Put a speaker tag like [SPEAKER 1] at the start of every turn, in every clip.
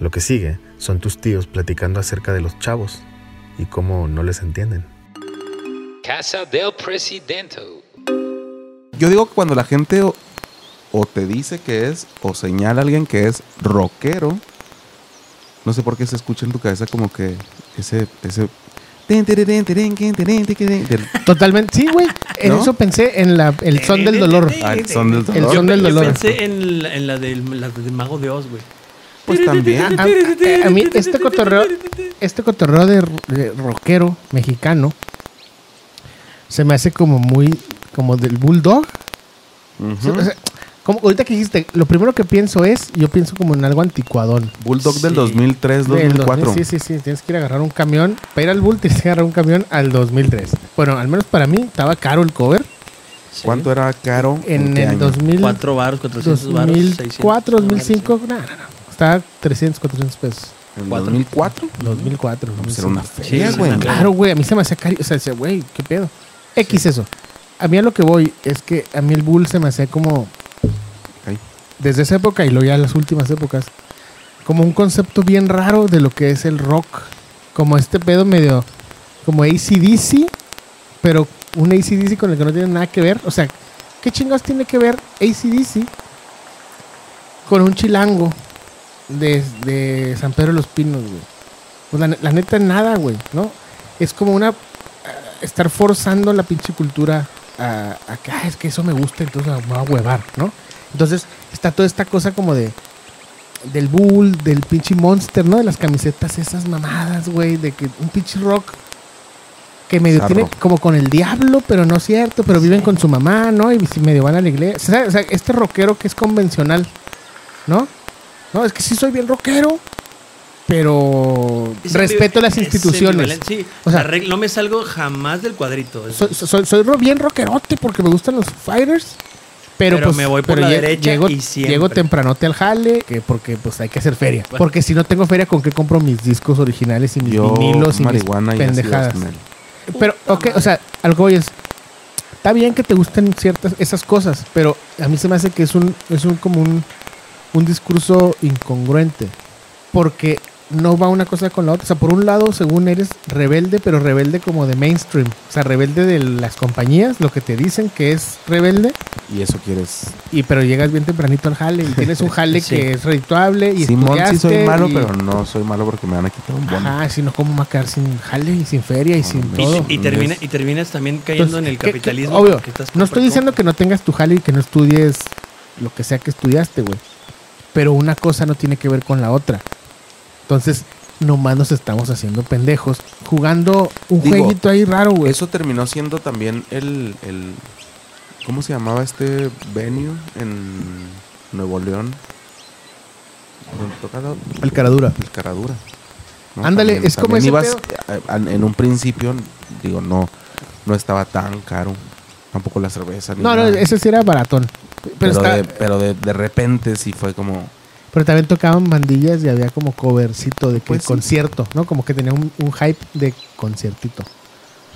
[SPEAKER 1] Lo que sigue son tus tíos platicando acerca de los chavos y cómo no les entienden.
[SPEAKER 2] Casa del Presidente.
[SPEAKER 3] Yo digo que cuando la gente o, o te dice que es, o señala a alguien que es rockero, no sé por qué se escucha en tu cabeza como que ese, ese
[SPEAKER 4] Totalmente, sí, güey. En
[SPEAKER 3] ¿No?
[SPEAKER 4] eso pensé en la, el son del dolor.
[SPEAKER 3] Ah, el son del
[SPEAKER 4] El
[SPEAKER 3] dolor.
[SPEAKER 4] son del
[SPEAKER 5] Yo
[SPEAKER 4] dolor.
[SPEAKER 5] pensé en la, en la del, la del Mago de Oz, güey.
[SPEAKER 3] Pues también.
[SPEAKER 4] A, a- a mí este cotorreo, este cotorreo de, de rockero mexicano se me hace como muy, como del bulldog.
[SPEAKER 3] Ujú.
[SPEAKER 4] O sea, como ahorita que dijiste, lo primero que pienso es, yo pienso como en algo anticuadón.
[SPEAKER 3] Bulldog del
[SPEAKER 5] Sí.
[SPEAKER 3] 2003,
[SPEAKER 4] Del
[SPEAKER 3] 2004.
[SPEAKER 4] 2000, sí, sí, sí. Tienes que ir a agarrar un camión. Para ir al Bull tienes que agarrar un camión al 2003. Bueno, al menos para mí estaba caro el cover.
[SPEAKER 5] Sí.
[SPEAKER 3] ¿Cuánto era caro?
[SPEAKER 4] En el
[SPEAKER 3] año?
[SPEAKER 4] 2000,
[SPEAKER 5] Cuatro baros, 400 baros.
[SPEAKER 4] 2004, 2005. No, no, no. Estaba 300, 400 pesos.
[SPEAKER 3] ¿En
[SPEAKER 5] Cuatro.
[SPEAKER 3] 2004?
[SPEAKER 4] 2004.
[SPEAKER 3] Pues era una
[SPEAKER 4] 2005.
[SPEAKER 3] feria, güey.
[SPEAKER 5] sí,
[SPEAKER 4] Claro, güey. A mí se me hacía cari... O sea, güey, ¿qué pedo? X eso. A mí a lo que voy es que a mí el Bull se me hacía como... Desde esa época y luego ya las últimas épocas. Como un concepto bien raro de lo que es el rock. Como este pedo medio... Como ACDC. Pero un ACDC con el que no tiene nada que ver. O sea, ¿qué chingados tiene que ver ACDC con un chilango de, de San Pedro de los Pinos, güey? Pues la, la neta, nada, güey, ¿no? Es como una. ah, estar forzando la pinche cultura a, a que, "Ah, es que eso me gusta, entonces me voy a huevar, ¿no? Entonces está toda esta cosa como de. Del bull, del pinche monster, ¿no? De las camisetas esas mamadas, güey. De que un pinche rock que medio tiene como con el diablo, pero no es cierto, pero viven con su mamá, ¿no? Y medio van a la iglesia. O sea, este rockero que es convencional, ¿no? No, es que sí soy bien rockero, pero
[SPEAKER 5] Es
[SPEAKER 4] respeto las
[SPEAKER 5] es
[SPEAKER 4] instituciones.
[SPEAKER 5] Sí,
[SPEAKER 4] O sea-
[SPEAKER 5] no me salgo jamás del cuadrito.
[SPEAKER 4] Soy, soy, bien rockerote porque me gustan los fighters. Pero,
[SPEAKER 5] Pero
[SPEAKER 4] pues,
[SPEAKER 5] me voy por la derecha
[SPEAKER 4] llego,
[SPEAKER 5] y siempre.
[SPEAKER 4] llego tempranote al jale que porque pues hay que hacer feria.
[SPEAKER 5] Bueno.
[SPEAKER 4] Porque si no tengo feria, ¿con qué compro mis discos originales y mis
[SPEAKER 3] Yo,
[SPEAKER 4] vinilos y mis
[SPEAKER 3] marihuana
[SPEAKER 4] pendejadas? Pero, ok, o sea, algo es. Está bien que te gusten ciertas esas cosas, pero a mí se me hace que es un, es un como un, un discurso incongruente. Porque no va una cosa con la otra. O sea, por un lado, según eres rebelde, pero rebelde como de mainstream. O sea, rebelde de las compañías, lo que te dicen que es rebelde,
[SPEAKER 3] Y eso quieres.
[SPEAKER 4] y pero llegas bien tempranito al jale y tienes un jale
[SPEAKER 5] Sí.
[SPEAKER 4] que es redituable y
[SPEAKER 3] Simón sí soy malo,
[SPEAKER 4] y-
[SPEAKER 3] pero no soy malo porque me van a quitar un bono.
[SPEAKER 4] Ajá, si no, ¿cómo me va a quedar sin jale y sin feria y sin
[SPEAKER 3] Y-
[SPEAKER 5] y,
[SPEAKER 4] todo?
[SPEAKER 5] y termina, y terminas también cayendo
[SPEAKER 4] Entonces,
[SPEAKER 5] en el
[SPEAKER 4] ¿qué- qué-
[SPEAKER 5] capitalismo.
[SPEAKER 4] obvio, no estoy diciendo que no tengas tu jale y que no estudies lo que sea que estudiaste, güey. Pero una cosa no tiene que ver con la otra. Entonces, nomás nos estamos haciendo pendejos jugando un
[SPEAKER 3] Digo,
[SPEAKER 4] jueguito ahí raro, güey.
[SPEAKER 3] Eso terminó siendo también el, el. ¿Cómo se llamaba este venue en Nuevo León?
[SPEAKER 4] El caradura.
[SPEAKER 3] el Caradura. ¿no?
[SPEAKER 4] Ándale,
[SPEAKER 3] También-
[SPEAKER 4] es como ese
[SPEAKER 3] ibas, eh, En un principio, digo, no, no estaba tan caro. Tampoco la cerveza. ni
[SPEAKER 4] No, no, ese sí era baratón. Pero,
[SPEAKER 3] Pero,
[SPEAKER 4] está-
[SPEAKER 3] de, pero de, de repente sí fue como.
[SPEAKER 4] pero también tocaban bandillas y había como covercito de que
[SPEAKER 3] Pues sí.
[SPEAKER 4] concierto, ¿no? Como que tenía un, un hype de conciertito.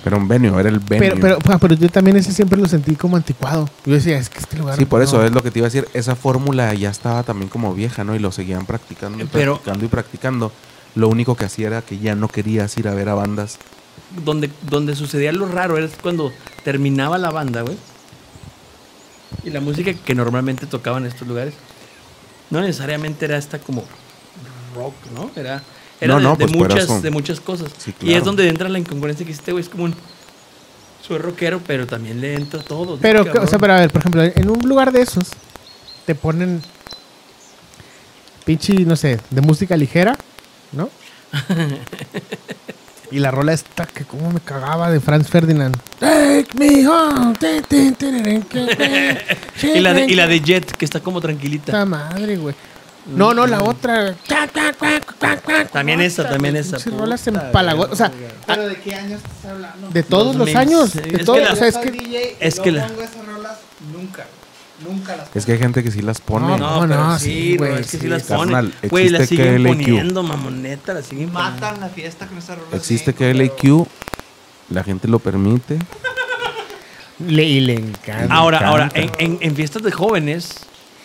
[SPEAKER 3] Pero un venue, era el venue.
[SPEAKER 4] Pero, pero, pa, pero yo también ese siempre lo sentí como anticuado. Yo decía, es que este lugar.
[SPEAKER 3] Sí, por eso es lo que te iba a decir. Esa fórmula ya estaba también como vieja, ¿no? Y lo seguían practicando y
[SPEAKER 5] Pero-
[SPEAKER 3] practicando y practicando. Lo único que hacía era que ya no querías ir a ver a bandas.
[SPEAKER 5] donde, donde sucedía lo raro era cuando terminaba la banda, güey. Y la música que normalmente tocaban en estos lugares no necesariamente era esta como rock, ¿no? Era, era
[SPEAKER 3] No,
[SPEAKER 5] de,
[SPEAKER 3] no,
[SPEAKER 5] de
[SPEAKER 3] pues
[SPEAKER 5] muchas, de muchas cosas.
[SPEAKER 3] Sí,
[SPEAKER 5] Y es donde entra la incongruencia que este güey es como un soy rockero, pero también le entra todo.
[SPEAKER 4] Pero,
[SPEAKER 5] cabrón.
[SPEAKER 4] o sea, pero a ver, por ejemplo, en un lugar de esos te ponen pinche, no sé, de música ligera, ¿no? y la rola esta que como me cagaba de Franz Ferdinand. Take me home. que-
[SPEAKER 5] y, la de, y la de Jet, que está como tranquilita.
[SPEAKER 4] Puta madre, güey. No, no, la otra.
[SPEAKER 5] También esa, también esa.
[SPEAKER 4] Rolas. O sea,
[SPEAKER 6] ¿Pero de qué años estás hablando?
[SPEAKER 4] de todos los
[SPEAKER 5] 2000,
[SPEAKER 4] años.
[SPEAKER 5] sí.
[SPEAKER 4] De
[SPEAKER 5] Es que
[SPEAKER 4] todos,
[SPEAKER 5] la-
[SPEAKER 4] o sea, es que...
[SPEAKER 5] es
[SPEAKER 6] no
[SPEAKER 5] que la-
[SPEAKER 6] pongo esas rolas nunca. Nunca las
[SPEAKER 3] Es que hay gente que sí las pone.
[SPEAKER 4] No,
[SPEAKER 5] No,
[SPEAKER 4] no,
[SPEAKER 5] pero
[SPEAKER 4] sí,
[SPEAKER 5] sí,
[SPEAKER 4] güey,
[SPEAKER 5] es que sí,
[SPEAKER 4] sí,
[SPEAKER 5] las
[SPEAKER 3] carnal,
[SPEAKER 5] ponen. Güey, las
[SPEAKER 3] existe
[SPEAKER 5] siguen
[SPEAKER 3] KLQ.
[SPEAKER 5] poniendo, mamoneta, las siguen poniendo.
[SPEAKER 6] Matan la fiesta con esas rolas.
[SPEAKER 3] Existe que LAQ, la gente lo permite.
[SPEAKER 4] Le, y le encanta.
[SPEAKER 5] Ahora,
[SPEAKER 3] encanta.
[SPEAKER 5] ahora, en, en- en fiestas de jóvenes,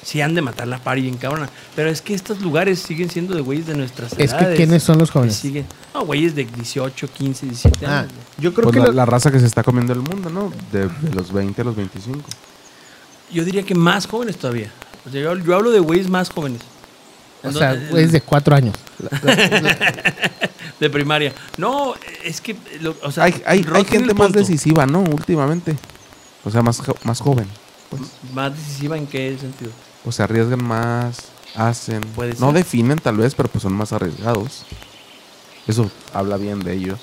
[SPEAKER 5] sí han de matar la pari bien cabrona. Pero es que estos lugares siguen siendo de güeyes de nuestras
[SPEAKER 4] Es
[SPEAKER 5] edades.
[SPEAKER 4] que ¿quiénes son los jóvenes?
[SPEAKER 5] siguen. No, güeyes de 18, 15, 17
[SPEAKER 4] Ah,
[SPEAKER 5] años. güey.
[SPEAKER 4] yo creo
[SPEAKER 3] Pues
[SPEAKER 4] que
[SPEAKER 3] la,
[SPEAKER 4] lo-
[SPEAKER 3] la raza que se está comiendo el mundo, ¿no? De, de los 20 a los 25.
[SPEAKER 5] Yo diría que más jóvenes todavía. O sea, yo, yo hablo de güeyes más jóvenes.
[SPEAKER 4] o sea,
[SPEAKER 5] Entonces,
[SPEAKER 4] es de cuatro años.
[SPEAKER 5] de primaria. No, es que. lo- o sea,
[SPEAKER 3] hay hay, hay gente más decisiva, ¿no? Últimamente. O sea, más, más joven. Pues.
[SPEAKER 5] Más decisiva en qué sentido.
[SPEAKER 3] O se arriesgan más, hacen.
[SPEAKER 5] Puede
[SPEAKER 3] no
[SPEAKER 5] ser.
[SPEAKER 3] definen tal vez, pero pues son más arriesgados. Eso habla bien de ellos.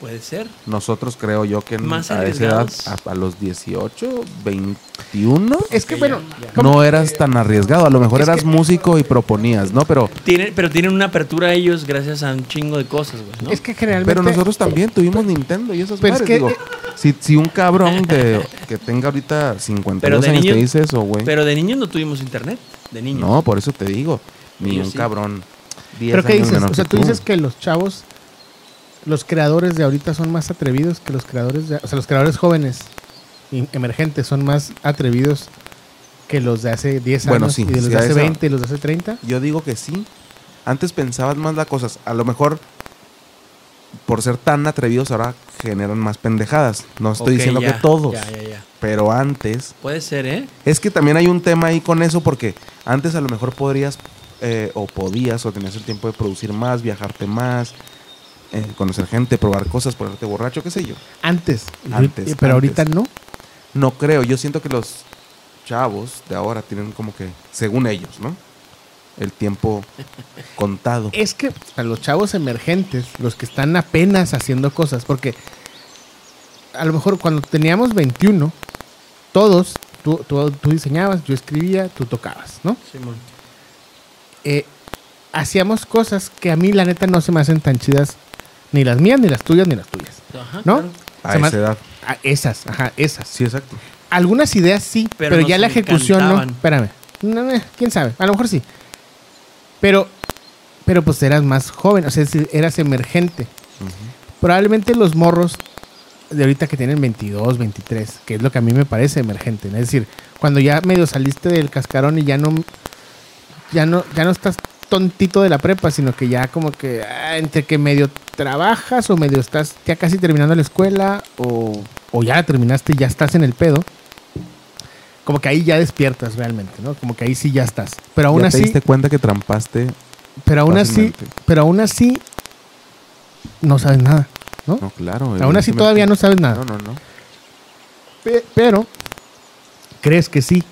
[SPEAKER 5] Puede ser.
[SPEAKER 3] Nosotros creo yo que
[SPEAKER 5] Más
[SPEAKER 3] a esa edad, a, a los 18, 21,
[SPEAKER 4] Es que, bueno,
[SPEAKER 3] no eras tan arriesgado. A lo mejor
[SPEAKER 4] Es
[SPEAKER 3] eras
[SPEAKER 4] que-
[SPEAKER 3] músico y proponías, ¿no? Pero,
[SPEAKER 5] Tienen, pero tienen una apertura ellos gracias a un chingo de cosas, güey. ¿no?
[SPEAKER 4] es que generalmente...
[SPEAKER 3] pero nosotros también tuvimos Nintendo y esas
[SPEAKER 4] Pero es que-
[SPEAKER 3] Digo, si, si un cabrón de, que tenga ahorita 52
[SPEAKER 5] Pero de
[SPEAKER 3] años
[SPEAKER 5] niño-
[SPEAKER 3] te dice eso, güey.
[SPEAKER 5] Pero de niños no tuvimos internet. De niños.
[SPEAKER 3] No, por eso te digo. Ni un
[SPEAKER 5] sí.
[SPEAKER 3] cabrón. 10
[SPEAKER 4] ¿Pero qué
[SPEAKER 3] años
[SPEAKER 4] dices?
[SPEAKER 3] menor
[SPEAKER 4] O sea,
[SPEAKER 3] que
[SPEAKER 4] tú dices que los chavos, los creadores de ahorita son más atrevidos que los creadores de... O sea, los creadores jóvenes, y emergentes, son más atrevidos que los de hace 10
[SPEAKER 3] Bueno,
[SPEAKER 4] años
[SPEAKER 3] sí,
[SPEAKER 4] y de los de hace
[SPEAKER 3] esa-
[SPEAKER 4] 20 y los de hace 30.
[SPEAKER 3] Yo digo que sí. Antes pensabas más las cosas. A lo mejor por ser tan atrevidos ahora generan más pendejadas. No estoy diciendo
[SPEAKER 5] ya,
[SPEAKER 3] que todos,
[SPEAKER 5] Ya, ya, ya.
[SPEAKER 3] pero antes
[SPEAKER 5] Puede ser, ¿eh?
[SPEAKER 3] es que también hay un tema ahí con eso porque antes a lo mejor podrías eh, o podías o tenías el tiempo de producir más, viajarte más, eh, conocer gente, probar cosas, ponerte borracho, qué sé yo.
[SPEAKER 4] Antes.
[SPEAKER 3] Antes,
[SPEAKER 4] pero ahorita no.
[SPEAKER 3] No creo, yo siento que los chavos de ahora tienen como que, según ellos, ¿no? El tiempo contado.
[SPEAKER 4] Es que a los chavos emergentes, los que están apenas haciendo cosas, porque a lo mejor cuando teníamos 21, todos, tú, tú, tú diseñabas, yo escribía, tú tocabas, ¿no?
[SPEAKER 5] Simón.
[SPEAKER 4] Eh, hacíamos cosas que a mí la neta no se me hacen tan chidas, ni las mías, ni las tuyas, ni las tuyas.
[SPEAKER 5] Ajá,
[SPEAKER 4] ¿No?
[SPEAKER 5] claro.
[SPEAKER 3] A esa edad.
[SPEAKER 4] Ah, esas, ajá, esas.
[SPEAKER 3] Sí, exacto.
[SPEAKER 4] Algunas ideas sí, pero,
[SPEAKER 5] Pero no
[SPEAKER 4] ya la ejecución no. Espérame. No, quién sabe, a lo mejor sí. Pero, pero pues eras más joven, o sea, eras emergente. Probablemente los morros de ahorita que tienen 22, 23, que es lo que a mí me parece emergente. ¿no? Es decir, cuando ya medio saliste del cascarón y ya no, ya no, ya no estás tontito de la prepa, sino que ya como que ah, entre que medio trabajas o medio estás ya casi terminando la escuela o, o ya la terminaste y ya estás en el pedo. Como que ahí ya despiertas realmente, ¿no? Como que ahí sí ya estás. Pero aún
[SPEAKER 3] ya te
[SPEAKER 4] así,
[SPEAKER 3] diste cuenta que trampaste.
[SPEAKER 4] pero aún así, pero aún así no sabes nada, ¿no?
[SPEAKER 3] No, claro.
[SPEAKER 4] aún así todavía no sabes nada.
[SPEAKER 3] No, no, no.
[SPEAKER 4] Pe- pero crees que sí.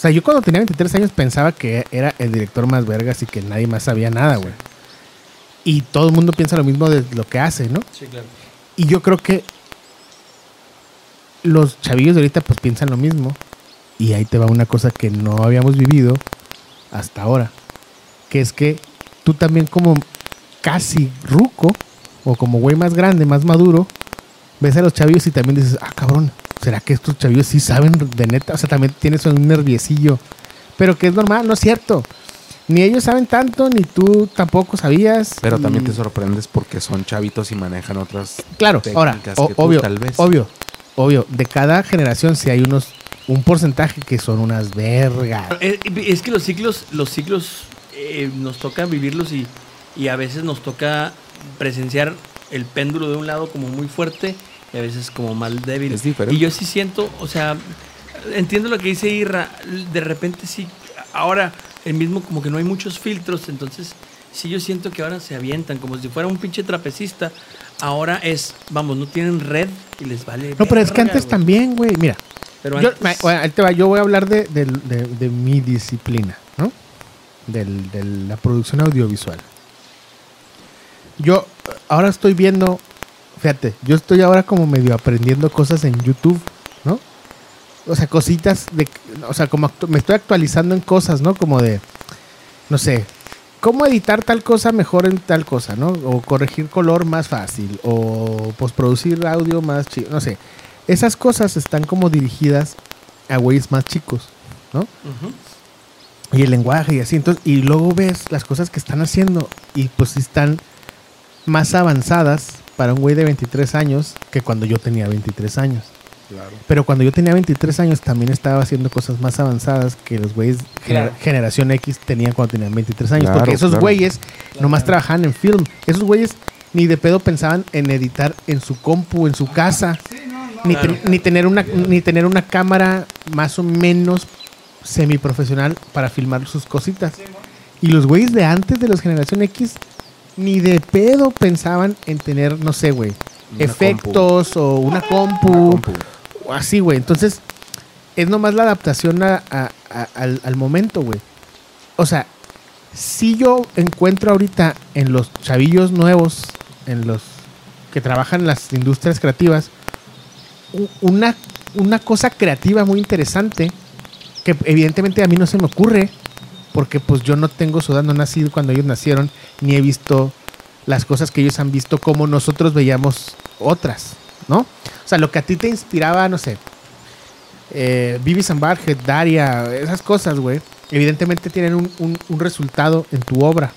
[SPEAKER 4] O sea, yo cuando tenía 23 años pensaba que era el director más vergas y que nadie más sabía nada, güey. Y todo el mundo piensa lo mismo de lo que hace, ¿no?
[SPEAKER 5] Sí, claro.
[SPEAKER 4] Y yo creo que los chavillos de ahorita pues piensan lo mismo. Y ahí te va una cosa que no habíamos vivido hasta ahora. Que es que tú también como casi ruco o como güey más grande, más maduro, ves a los chavillos y también dices, ah, cabrón, ¿será que estos chavillos sí saben de neta? O sea, también tienes un nerviecillo. Pero que es normal, no es cierto. Ni ellos saben tanto, ni tú tampoco sabías.
[SPEAKER 3] Pero también
[SPEAKER 4] y-
[SPEAKER 3] te sorprendes porque son chavitos y manejan otras.
[SPEAKER 4] Claro, ahora,
[SPEAKER 3] técnicas
[SPEAKER 4] o-
[SPEAKER 3] que tú,
[SPEAKER 4] obvio,
[SPEAKER 3] tal vez.
[SPEAKER 4] obvio, obvio, de cada generación sí hay unos, un porcentaje que son unas vergas.
[SPEAKER 5] Eh, Es que los ciclos, los ciclos eh, nos toca vivirlos y, y a veces nos toca presenciar el péndulo de un lado como muy fuerte y a veces como más débil.
[SPEAKER 3] Es diferente.
[SPEAKER 5] Y yo sí siento, o sea, entiendo lo que dice Irra, de repente sí, ahora el mismo como que no hay muchos filtros, entonces sí yo siento que ahora se avientan como si fuera un pinche trapecista. Ahora es, vamos, no tienen red y les vale.
[SPEAKER 4] No, pero es que antes también, güey, mira,
[SPEAKER 5] Pero
[SPEAKER 4] yo,
[SPEAKER 5] antes-
[SPEAKER 4] ma- bueno, ahí te va, yo voy a hablar de, del- de- de mi disciplina, ¿no? Del- de la producción audiovisual. Yo ahora estoy viendo, fíjate, yo estoy ahora como medio aprendiendo cosas en YouTube, ¿no? O sea, cositas de, o sea, como me estoy actualizando en cosas, ¿no? Como de, no sé, cómo editar tal cosa mejor en tal cosa, ¿no? O corregir color más fácil, o postproducir audio más chido, no sé. Esas cosas están como dirigidas a güeyes más chicos, ¿no? Y el lenguaje y así. Entonces, y luego ves las cosas que están haciendo y pues están más avanzadas para un güey de 23 años que cuando yo tenía 23 años. Pero cuando yo tenía 23 años también estaba haciendo cosas más avanzadas que los güeyes gener-
[SPEAKER 6] Claro.
[SPEAKER 4] generación X tenían cuando tenían 23 años.
[SPEAKER 3] Claro,
[SPEAKER 4] porque esos
[SPEAKER 3] claro.
[SPEAKER 4] güeyes nomás trabajaban en film. Esos güeyes ni de pedo pensaban en editar en su compu, en su casa. Ni,
[SPEAKER 5] Claro.
[SPEAKER 4] ten- ni tener una, ni tener una cámara más o menos semiprofesional para filmar sus cositas. Y los güeyes de antes de los generación X ni de pedo pensaban en tener, no sé, güey, efectos o una compu,
[SPEAKER 3] Una compu.
[SPEAKER 4] o así, güey. Entonces, es nomás la adaptación a- a- a- al, al momento, güey. O sea, si yo encuentro ahorita en los chavillos nuevos, en los que trabajan en las industrias creativas, una, una cosa creativa muy interesante que evidentemente a mí no se me ocurre porque pues yo no tengo su edad, no nací cuando ellos nacieron, ni he visto las cosas que ellos han visto como nosotros veíamos otras, ¿no? O sea, lo que a ti te inspiraba, no sé, eh, Butthead, Daria, esas cosas, güey, evidentemente tienen un, un- un resultado en tu obra.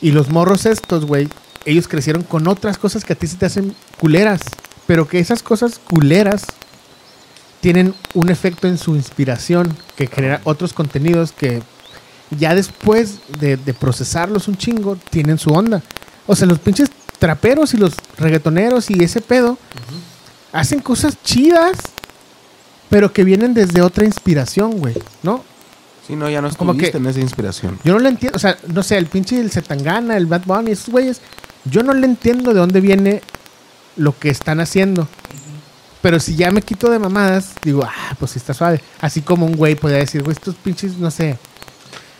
[SPEAKER 4] Y los morros estos, güey, ellos crecieron con otras cosas que a ti se te hacen culeras, pero que esas cosas culeras tienen un efecto en su inspiración que genera otros contenidos que ya después de, de procesarlos un chingo tienen su onda. O sea, los pinches traperos y los reggaetoneros y ese pedo hacen cosas chidas, pero que vienen desde otra inspiración, güey, ¿no?
[SPEAKER 3] Sí, no, ya no
[SPEAKER 4] Como
[SPEAKER 3] estuviste
[SPEAKER 4] que-
[SPEAKER 3] en esa inspiración.
[SPEAKER 4] Yo no le entiendo, o sea, no sé, el pinche el Zetangana, el Bad Bunny, esos güeyes, yo no le entiendo de dónde viene lo que están haciendo. Pero si ya me quito de mamadas, digo, ah, pues sí está suave. Así como un güey podría decir, güey, estos pinches, no sé,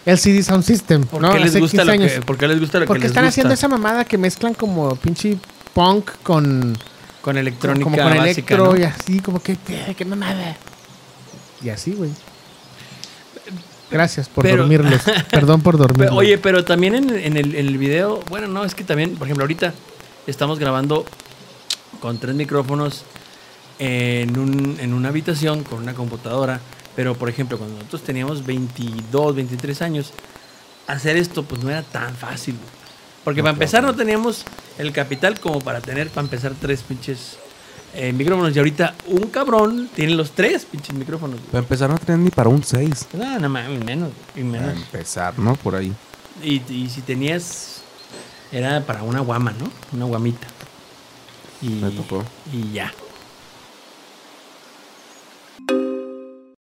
[SPEAKER 4] LCD Sound System,
[SPEAKER 5] ¿Por,
[SPEAKER 4] ¿no?
[SPEAKER 5] qué les gusta
[SPEAKER 4] 15
[SPEAKER 5] lo
[SPEAKER 4] años.
[SPEAKER 5] que, ¿Por qué les gusta lo
[SPEAKER 4] Porque
[SPEAKER 5] que les
[SPEAKER 4] están
[SPEAKER 5] gusta?
[SPEAKER 4] haciendo esa mamada que mezclan como pinche punk con,
[SPEAKER 5] Con electrónica
[SPEAKER 4] como con
[SPEAKER 5] básica,
[SPEAKER 4] electro
[SPEAKER 5] ¿no?
[SPEAKER 4] y así, como que, "Eh, qué mamada. Y así, güey. Gracias por
[SPEAKER 5] Pero-
[SPEAKER 4] dormirlos. Perdón por.
[SPEAKER 5] Pero, oye, pero también en, en el, en el video, bueno, no, es que también, por ejemplo, ahorita estamos grabando con tres micrófonos en, un, en una habitación con una computadora, pero por ejemplo, cuando nosotros teníamos 22, 23 años, hacer esto pues no era tan fácil. Porque para empezar no teníamos el capital como para tener, para empezar, tres pinches eh, micrófonos. Y ahorita un cabrón tiene los tres pinches micrófonos. güey.
[SPEAKER 3] Para empezar no tenían ni para un 6.
[SPEAKER 5] No, no mames, menos, y
[SPEAKER 3] Para
[SPEAKER 5] menos.
[SPEAKER 3] empezar, ¿no? Por ahí.
[SPEAKER 5] Y, y si tenías. Era para una guama, ¿no? Una guamita. Y,
[SPEAKER 3] Me tocó.
[SPEAKER 5] Y ya.